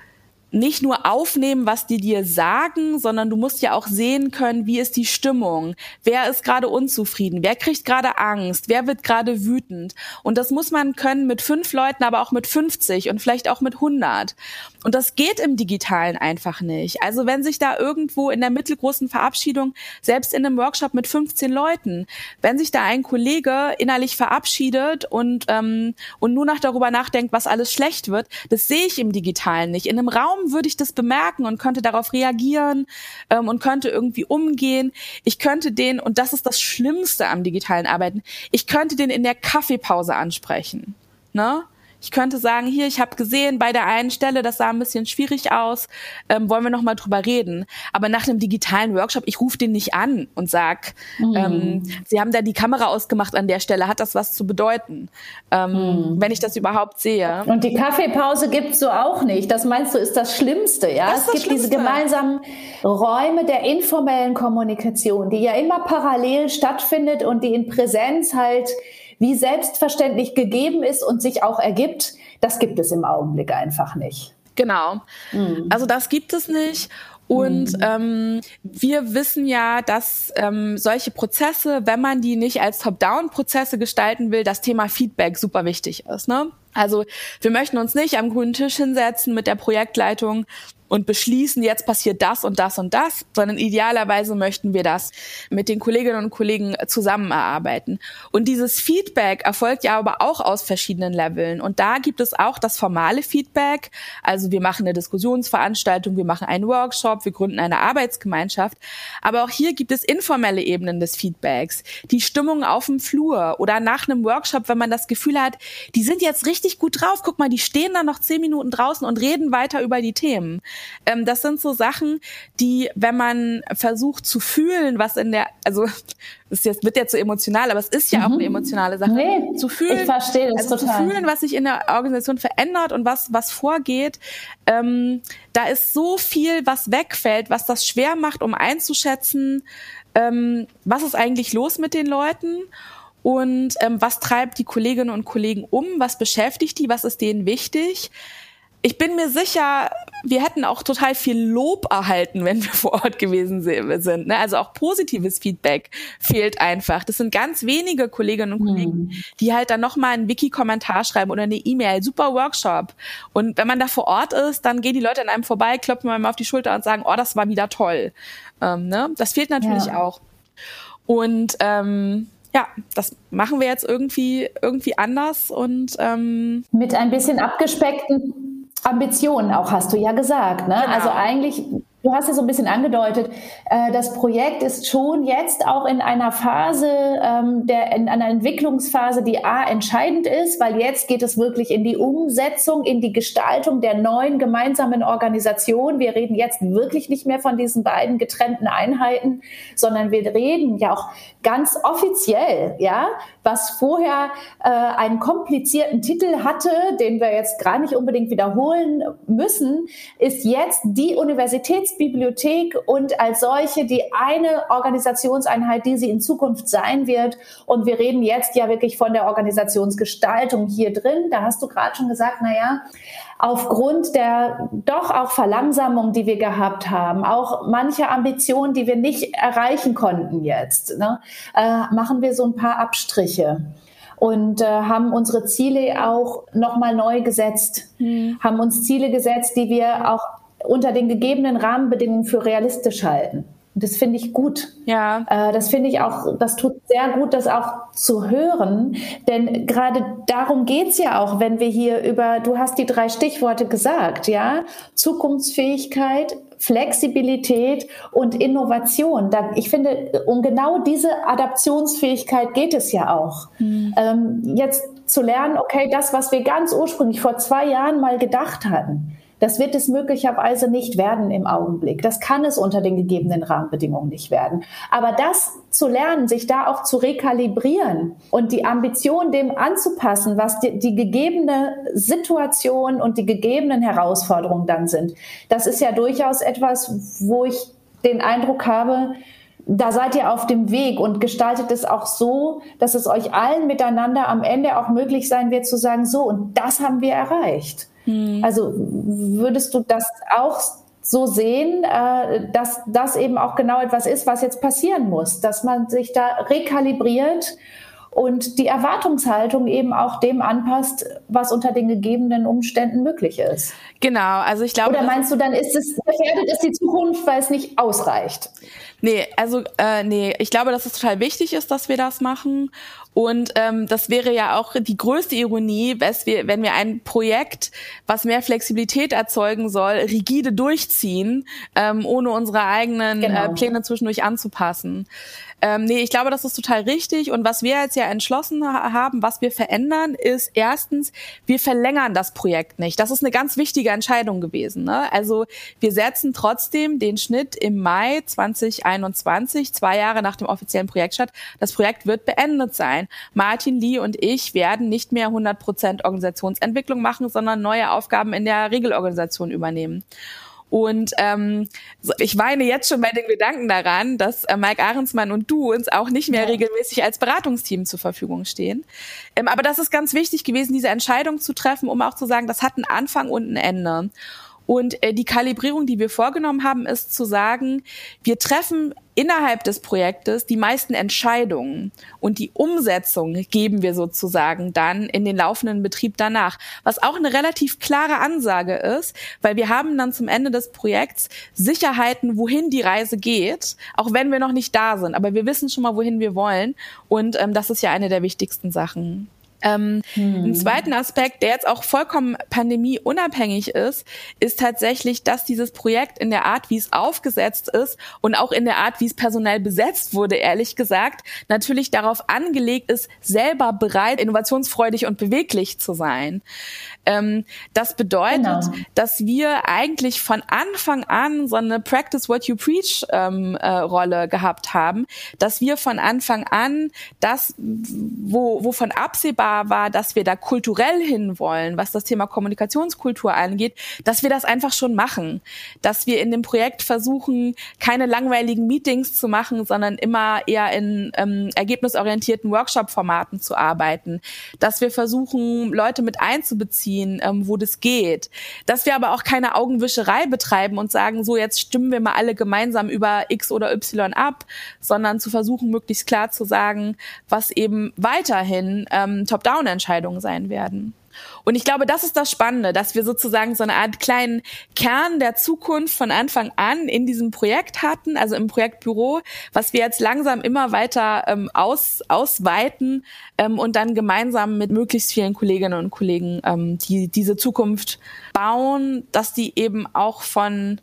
nicht nur aufnehmen, was die dir sagen, sondern du musst ja auch sehen können, wie ist die Stimmung, wer ist gerade unzufrieden, wer kriegt gerade Angst, wer wird gerade wütend. Und das muss man können mit fünf Leuten, aber auch mit 50 und vielleicht auch mit 100. Und das geht im Digitalen einfach nicht. Also wenn sich da irgendwo in der mittelgroßen Verabschiedung, selbst in einem Workshop mit 15 Leuten, wenn sich da ein Kollege innerlich verabschiedet und, ähm, und nur noch darüber nachdenkt, was alles schlecht wird, das sehe ich im Digitalen nicht. In einem Raum würde ich das bemerken und könnte darauf reagieren ähm, und könnte irgendwie umgehen. Ich könnte den, und das ist das Schlimmste am digitalen Arbeiten, ich könnte den in der Kaffeepause ansprechen. Ne? Ich könnte sagen, hier, ich habe gesehen, bei der einen Stelle, das sah ein bisschen schwierig aus, ähm, wollen wir noch mal drüber reden. Aber nach einem digitalen Workshop, ich rufe den nicht an und sag, mhm. ähm, Sie haben da die Kamera ausgemacht an der Stelle, hat das was zu bedeuten? Ähm, mhm. Wenn ich das überhaupt sehe. Und die Kaffeepause gibt's so auch nicht. Das meinst du, ist das Schlimmste, ja? Das es gibt Schlimmste. diese gemeinsamen Räume der informellen Kommunikation, die ja immer parallel stattfindet und die in Präsenz halt wie selbstverständlich gegeben ist und sich auch ergibt, das gibt es im Augenblick einfach nicht. Genau. Mhm. Also das gibt es nicht. Und mhm. ähm, wir wissen ja, dass ähm, solche Prozesse, wenn man die nicht als Top-Down-Prozesse gestalten will, das Thema Feedback super wichtig ist. Ne? Also wir möchten uns nicht am grünen Tisch hinsetzen mit der Projektleitung und beschließen, jetzt passiert das und das und das, sondern idealerweise möchten wir das mit den Kolleginnen und Kollegen zusammen erarbeiten. Und dieses Feedback erfolgt ja aber auch aus verschiedenen Leveln. Und da gibt es auch das formale Feedback. Also wir machen eine Diskussionsveranstaltung, wir machen einen Workshop, wir gründen eine Arbeitsgemeinschaft. Aber auch hier gibt es informelle Ebenen des Feedbacks. Die Stimmung auf dem Flur oder nach einem Workshop, wenn man das Gefühl hat, die sind jetzt richtig gut drauf. Guck mal, die stehen dann noch zehn Minuten draußen und reden weiter über die Themen. Ähm, das sind so Sachen, die, wenn man versucht zu fühlen, was in der, also das jetzt, wird ja zu emotional, aber es ist ja mhm. auch eine emotionale Sache. Nee, zu fühlen, ich verstehe das also total. zu fühlen, was sich in der Organisation verändert und was was vorgeht. Ähm, da ist so viel, was wegfällt, was das schwer macht, um einzuschätzen, ähm, was ist eigentlich los mit den Leuten und ähm, was treibt die Kolleginnen und Kollegen um, was beschäftigt die, was ist denen wichtig ich bin mir sicher, wir hätten auch total viel Lob erhalten, wenn wir vor Ort gewesen sind. Ne? Also auch positives Feedback fehlt einfach. Das sind ganz wenige Kolleginnen und Kollegen, mhm. die halt dann nochmal einen Wiki-Kommentar schreiben oder eine E-Mail. Super Workshop. Und wenn man da vor Ort ist, dann gehen die Leute an einem vorbei, klopfen einem auf die Schulter und sagen, oh, das war wieder toll. Ähm, ne? Das fehlt natürlich ja. auch. Und ähm, ja, das machen wir jetzt irgendwie irgendwie anders und ähm, mit ein bisschen abgespeckten Ambitionen auch, hast du ja gesagt. Ne? Genau. Also eigentlich Du hast es so ein bisschen angedeutet. Äh, das Projekt ist schon jetzt auch in einer Phase, ähm, der, in einer Entwicklungsphase, die A, entscheidend ist, weil jetzt geht es wirklich in die Umsetzung, in die Gestaltung der neuen gemeinsamen Organisation. Wir reden jetzt wirklich nicht mehr von diesen beiden getrennten Einheiten, sondern wir reden ja auch ganz offiziell, ja, was vorher äh, einen komplizierten Titel hatte, den wir jetzt gar nicht unbedingt wiederholen müssen, ist jetzt die Universitätsbibliothek und als solche die eine Organisationseinheit, die sie in Zukunft sein wird. Und wir reden jetzt ja wirklich von der Organisationsgestaltung hier drin. Da hast du gerade schon gesagt, na ja, aufgrund der doch auch Verlangsamung, die wir gehabt haben, auch manche Ambitionen, die wir nicht erreichen konnten jetzt, ne, äh, machen wir so ein paar Abstriche und äh, haben unsere Ziele auch nochmal neu gesetzt, mhm. haben uns Ziele gesetzt, die wir auch unter den gegebenen Rahmenbedingungen für realistisch halten. Und das finde ich gut. Ja. Äh, das finde ich auch, das tut sehr gut, das auch zu hören. Denn gerade darum geht's ja auch, wenn wir hier über, du hast die drei Stichworte gesagt, ja, Zukunftsfähigkeit, Flexibilität und Innovation. Da, ich finde, um genau diese Adaptionsfähigkeit geht es ja auch. Mhm. Ähm, jetzt zu lernen, okay, das, was wir ganz ursprünglich vor zwei Jahren mal gedacht hatten, das wird es möglicherweise nicht werden im Augenblick. Das kann es unter den gegebenen Rahmenbedingungen nicht werden. Aber das zu lernen, sich da auch zu rekalibrieren und die Ambition dem anzupassen, was die, die gegebene Situation und die gegebenen Herausforderungen dann sind, das ist ja durchaus etwas, wo ich den Eindruck habe, da seid ihr auf dem Weg und gestaltet es auch so, dass es euch allen miteinander am Ende auch möglich sein wird zu sagen, so, und das haben wir erreicht. Mhm. Also würdest du das auch so sehen, äh, dass das eben auch genau etwas ist, was jetzt passieren muss, dass man sich da rekalibriert und die Erwartungshaltung eben auch dem anpasst, was unter den gegebenen Umständen möglich ist. Genau, also ich glaube. Oder meinst du, dann ist es gefährdet ist die Zukunft, weil es nicht ausreicht? Nee, also äh, nee, ich glaube, dass es total wichtig ist, dass wir das machen. Und ähm, das wäre ja auch die größte Ironie, wir, wenn wir ein Projekt, was mehr Flexibilität erzeugen soll, rigide durchziehen, ähm, ohne unsere eigenen äh, genau. äh, Pläne zwischendurch anzupassen. Ähm, nee, ich glaube, das ist total richtig. Und was wir jetzt ja entschlossen haben, was wir verändern, ist erstens, wir verlängern das Projekt nicht. Das ist eine ganz wichtige Entscheidung gewesen. Ne? Also wir setzen trotzdem den Schnitt im Mai 2021, zwei Jahre nach dem offiziellen Projektstart. Das Projekt wird beendet sein. Martin, Lee und ich werden nicht mehr 100 Prozent Organisationsentwicklung machen, sondern neue Aufgaben in der Regelorganisation übernehmen. Und ähm, ich weine jetzt schon bei den Gedanken daran, dass äh, Mike Ahrensmann und du uns auch nicht mehr ja. regelmäßig als Beratungsteam zur Verfügung stehen. Ähm, aber das ist ganz wichtig gewesen, diese Entscheidung zu treffen, um auch zu sagen, das hat einen Anfang und ein Ende. Und äh, die Kalibrierung, die wir vorgenommen haben, ist zu sagen, wir treffen innerhalb des Projektes die meisten Entscheidungen und die Umsetzung geben wir sozusagen dann in den laufenden Betrieb danach. Was auch eine relativ klare Ansage ist, weil wir haben dann zum Ende des Projekts Sicherheiten, wohin die Reise geht, auch wenn wir noch nicht da sind. Aber wir wissen schon mal, wohin wir wollen. Und ähm, das ist ja eine der wichtigsten Sachen. Ähm, hm. Ein zweiten Aspekt, der jetzt auch vollkommen pandemieunabhängig ist, ist tatsächlich, dass dieses Projekt in der Art, wie es aufgesetzt ist und auch in der Art, wie es personell besetzt wurde, ehrlich gesagt, natürlich darauf angelegt ist, selber bereit, innovationsfreudig und beweglich zu sein. Ähm, das bedeutet, genau. dass wir eigentlich von Anfang an so eine Practice What You Preach ähm, äh, Rolle gehabt haben, dass wir von Anfang an das, wo, wovon absehbar war, dass wir da kulturell hinwollen, was das Thema Kommunikationskultur angeht, dass wir das einfach schon machen, dass wir in dem Projekt versuchen, keine langweiligen Meetings zu machen, sondern immer eher in ähm, ergebnisorientierten Workshop-Formaten zu arbeiten, dass wir versuchen, Leute mit einzubeziehen, ziehen, ähm, wo das geht. Dass wir aber auch keine Augenwischerei betreiben und sagen, so jetzt stimmen wir mal alle gemeinsam über X oder Y ab, sondern zu versuchen, möglichst klar zu sagen, was eben weiterhin ähm, Top-Down-Entscheidungen sein werden. Und ich glaube, das ist das Spannende, dass wir sozusagen so eine Art kleinen Kern der Zukunft von Anfang an in diesem Projekt hatten, also im Projektbüro, was wir jetzt langsam immer weiter ähm, aus, ausweiten ähm, und dann gemeinsam mit möglichst vielen Kolleginnen und Kollegen ähm, die diese Zukunft bauen, dass die eben auch von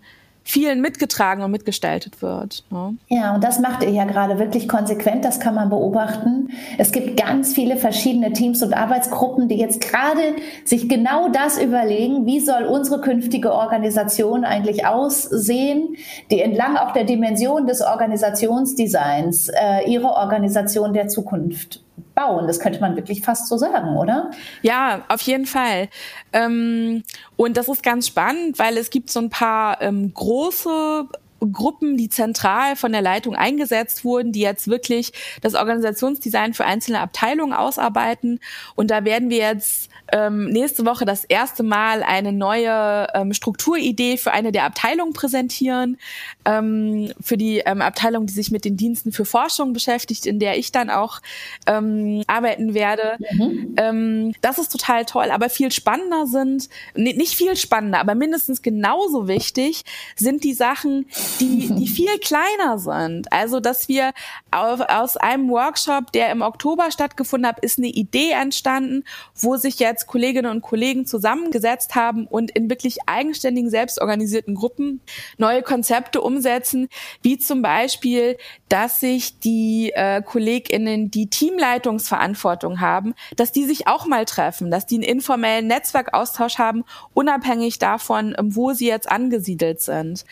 vielen mitgetragen und mitgestaltet wird. Ne? Ja, und das macht ihr ja gerade wirklich konsequent, das kann man beobachten. Es gibt ganz viele verschiedene Teams und Arbeitsgruppen, die jetzt gerade sich genau das überlegen, wie soll unsere künftige Organisation eigentlich aussehen, die entlang auch der Dimension des Organisationsdesigns äh, ihre Organisation der Zukunft bauen. Das könnte man wirklich fast so sagen, oder? Ja, auf jeden Fall. Ähm, und das ist ganz spannend, weil es gibt so ein paar ähm, große Gruppen, die zentral von der Leitung eingesetzt wurden, die jetzt wirklich das Organisationsdesign für einzelne Abteilungen ausarbeiten. Und da werden wir jetzt ähm, nächste Woche das erste Mal eine neue ähm, Strukturidee für eine der Abteilungen präsentieren, ähm, für die ähm, Abteilung, die sich mit den Diensten für Forschung beschäftigt, in der ich dann auch ähm, arbeiten werde. Mhm. Ähm, das ist total toll, aber viel spannender sind, nee, nicht viel spannender, aber mindestens genauso wichtig sind die Sachen, die, die viel kleiner sind. Also, dass wir auf, aus einem Workshop, der im Oktober stattgefunden hat, ist eine Idee entstanden, wo sich jetzt Kolleginnen und Kollegen zusammengesetzt haben und in wirklich eigenständigen, selbstorganisierten Gruppen neue Konzepte umsetzen, wie zum Beispiel, dass sich die äh, KollegInnen, die Teamleitungsverantwortung haben, dass die sich auch mal treffen, dass die einen informellen Netzwerkaustausch haben, unabhängig davon, wo sie jetzt angesiedelt sind.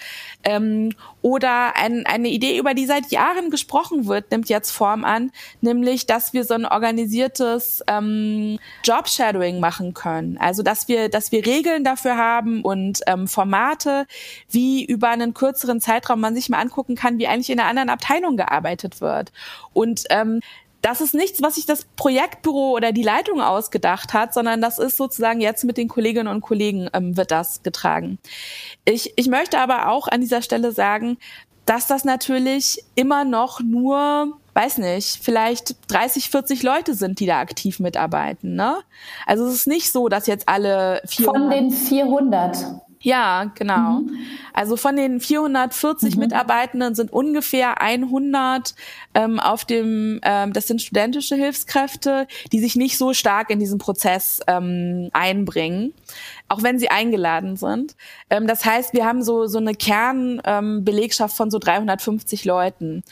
Ähm, oder ein, eine Idee, über die seit Jahren gesprochen wird, nimmt jetzt Form an, nämlich, dass wir so ein organisiertes ähm, Job-Shadowing machen können. Also, dass wir, dass wir Regeln dafür haben und ähm, Formate, wie über einen kürzeren Zeitraum man sich mal angucken kann, wie eigentlich in einer anderen Abteilung gearbeitet wird. Und ähm, das ist nichts, was sich das Projektbüro oder die Leitung ausgedacht hat, sondern das ist sozusagen jetzt mit den Kolleginnen und Kollegen ähm, wird das getragen. Ich, ich möchte aber auch an dieser Stelle sagen, dass das natürlich immer noch nur, weiß nicht, vielleicht 30, 40 Leute sind, die da aktiv mitarbeiten. Ne? Also es ist nicht so, dass jetzt alle 400 von den 400 ja, genau. Mhm. Also von den 440 mhm. Mitarbeitenden sind ungefähr 100 ähm, auf dem, ähm, das sind studentische Hilfskräfte, die sich nicht so stark in diesen Prozess ähm, einbringen, auch wenn sie eingeladen sind. Ähm, das heißt, wir haben so so eine Kernbelegschaft ähm, von so 350 Leuten.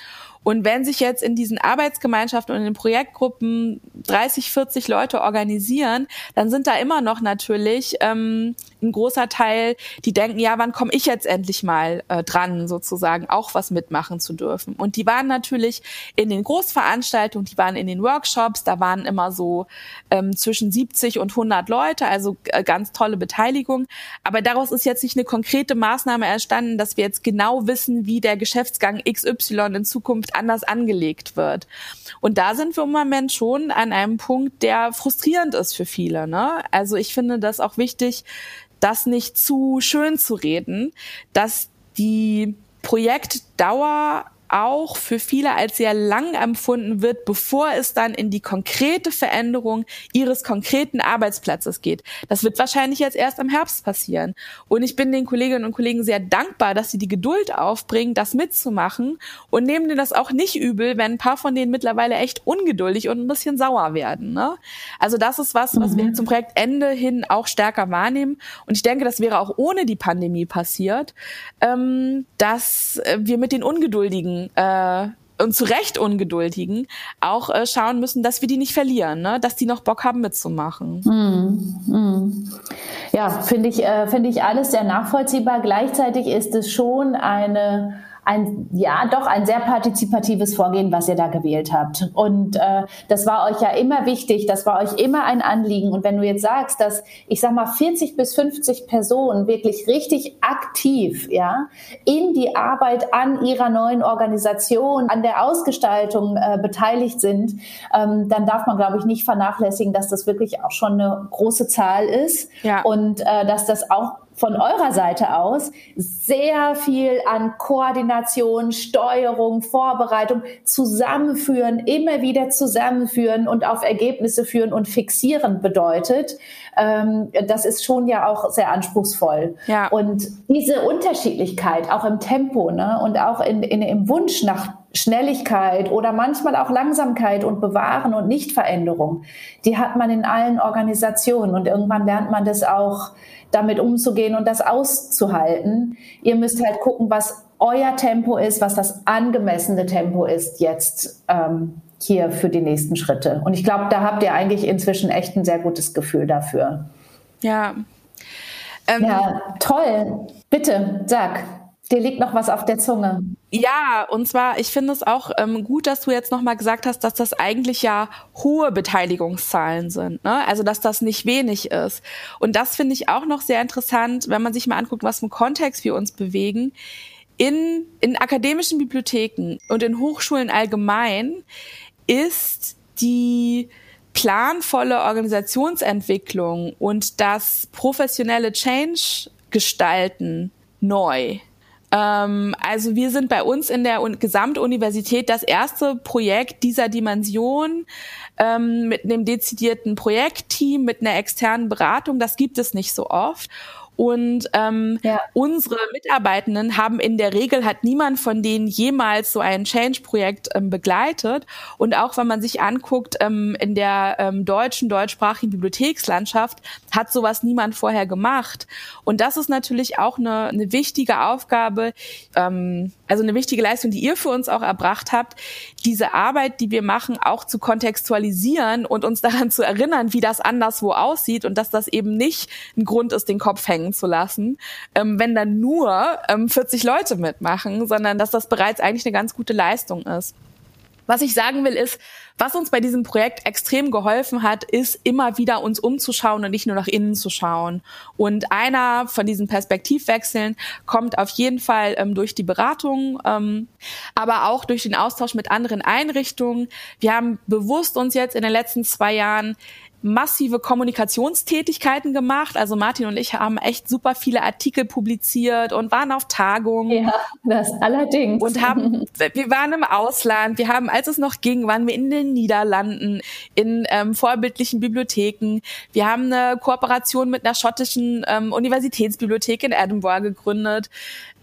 Und wenn sich jetzt in diesen Arbeitsgemeinschaften und in den Projektgruppen 30, 40 Leute organisieren, dann sind da immer noch natürlich ähm, ein großer Teil, die denken, ja, wann komme ich jetzt endlich mal äh, dran, sozusagen auch was mitmachen zu dürfen. Und die waren natürlich in den Großveranstaltungen, die waren in den Workshops, da waren immer so ähm, zwischen 70 und 100 Leute, also äh, ganz tolle Beteiligung. Aber daraus ist jetzt nicht eine konkrete Maßnahme entstanden, dass wir jetzt genau wissen, wie der Geschäftsgang XY in Zukunft anders angelegt wird. Und da sind wir im Moment schon an einem Punkt, der frustrierend ist für viele. Ne? Also ich finde das auch wichtig, das nicht zu schön zu reden, dass die Projektdauer auch für viele als sehr lang empfunden wird, bevor es dann in die konkrete Veränderung ihres konkreten Arbeitsplatzes geht. Das wird wahrscheinlich jetzt erst im Herbst passieren. Und ich bin den Kolleginnen und Kollegen sehr dankbar, dass sie die Geduld aufbringen, das mitzumachen und nehmen denen das auch nicht übel, wenn ein paar von denen mittlerweile echt ungeduldig und ein bisschen sauer werden. Ne? Also das ist was, was mhm. wir zum Projektende hin auch stärker wahrnehmen. Und ich denke, das wäre auch ohne die Pandemie passiert, ähm, dass wir mit den Ungeduldigen äh, und zu Recht Ungeduldigen auch äh, schauen müssen, dass wir die nicht verlieren, ne? dass die noch Bock haben mitzumachen. Mm, mm. Ja, finde ich, äh, finde ich alles sehr nachvollziehbar. Gleichzeitig ist es schon eine ein, ja, doch ein sehr partizipatives Vorgehen, was ihr da gewählt habt. Und äh, das war euch ja immer wichtig, das war euch immer ein Anliegen. Und wenn du jetzt sagst, dass, ich sag mal, 40 bis 50 Personen wirklich richtig aktiv, ja, in die Arbeit an ihrer neuen Organisation, an der Ausgestaltung äh, beteiligt sind, ähm, dann darf man, glaube ich, nicht vernachlässigen, dass das wirklich auch schon eine große Zahl ist ja. und äh, dass das auch von eurer Seite aus sehr viel an Koordination, Steuerung, Vorbereitung, Zusammenführen, immer wieder zusammenführen und auf Ergebnisse führen und fixieren bedeutet. Ähm, das ist schon ja auch sehr anspruchsvoll. Ja. Und diese Unterschiedlichkeit auch im Tempo ne, und auch in, in, im Wunsch nach Schnelligkeit oder manchmal auch Langsamkeit und Bewahren und Nichtveränderung, die hat man in allen Organisationen und irgendwann lernt man das auch damit umzugehen und das auszuhalten. Ihr müsst halt gucken, was euer Tempo ist, was das angemessene Tempo ist jetzt ähm, hier für die nächsten Schritte. Und ich glaube, da habt ihr eigentlich inzwischen echt ein sehr gutes Gefühl dafür. Ja. Ähm, ja, toll. Bitte, sag. Dir liegt noch was auf der Zunge. Ja, und zwar, ich finde es auch ähm, gut, dass du jetzt nochmal gesagt hast, dass das eigentlich ja hohe Beteiligungszahlen sind. Ne? Also, dass das nicht wenig ist. Und das finde ich auch noch sehr interessant, wenn man sich mal anguckt, was einen Kontext wir uns bewegen. In, in akademischen Bibliotheken und in Hochschulen allgemein ist die planvolle Organisationsentwicklung und das professionelle Change gestalten neu. Ähm, also wir sind bei uns in der Gesamtuniversität das erste Projekt dieser Dimension ähm, mit einem dezidierten Projektteam, mit einer externen Beratung. Das gibt es nicht so oft. Und ähm, ja. unsere Mitarbeitenden haben in der Regel hat niemand von denen jemals so ein Change-Projekt ähm, begleitet. Und auch wenn man sich anguckt, ähm, in der ähm, deutschen, deutschsprachigen Bibliothekslandschaft hat sowas niemand vorher gemacht. Und das ist natürlich auch eine, eine wichtige Aufgabe, ähm, also eine wichtige Leistung, die ihr für uns auch erbracht habt, diese Arbeit, die wir machen, auch zu kontextualisieren und uns daran zu erinnern, wie das anderswo aussieht und dass das eben nicht ein Grund ist, den Kopf hängen zu lassen, ähm, wenn dann nur ähm, 40 Leute mitmachen, sondern dass das bereits eigentlich eine ganz gute Leistung ist. Was ich sagen will ist, was uns bei diesem Projekt extrem geholfen hat, ist immer wieder uns umzuschauen und nicht nur nach innen zu schauen. Und einer von diesen Perspektivwechseln kommt auf jeden Fall ähm, durch die Beratung, ähm, aber auch durch den Austausch mit anderen Einrichtungen. Wir haben bewusst uns jetzt in den letzten zwei Jahren massive Kommunikationstätigkeiten gemacht. Also Martin und ich haben echt super viele Artikel publiziert und waren auf Tagungen. Ja, das allerdings. Und haben, wir waren im Ausland. Wir haben, als es noch ging, waren wir in den Niederlanden, in ähm, vorbildlichen Bibliotheken. Wir haben eine Kooperation mit einer schottischen ähm, Universitätsbibliothek in Edinburgh gegründet.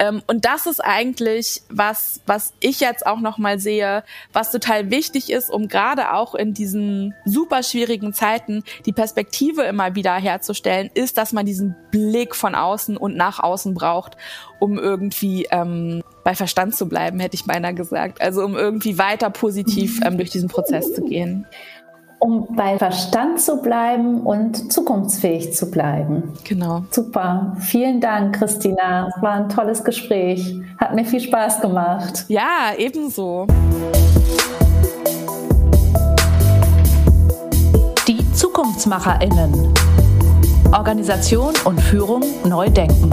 Ähm, und das ist eigentlich was, was ich jetzt auch noch mal sehe, was total wichtig ist, um gerade auch in diesen super schwierigen Zeiten die Perspektive immer wieder herzustellen, ist, dass man diesen Blick von außen und nach außen braucht, um irgendwie ähm, bei Verstand zu bleiben, hätte ich beinahe gesagt. Also um irgendwie weiter positiv ähm, durch diesen Prozess zu gehen um bei Verstand zu bleiben und zukunftsfähig zu bleiben. Genau. Super. Vielen Dank, Christina. Es war ein tolles Gespräch. Hat mir viel Spaß gemacht. Ja, ebenso. ZukunftsmacherInnen. Organisation und Führung neu denken.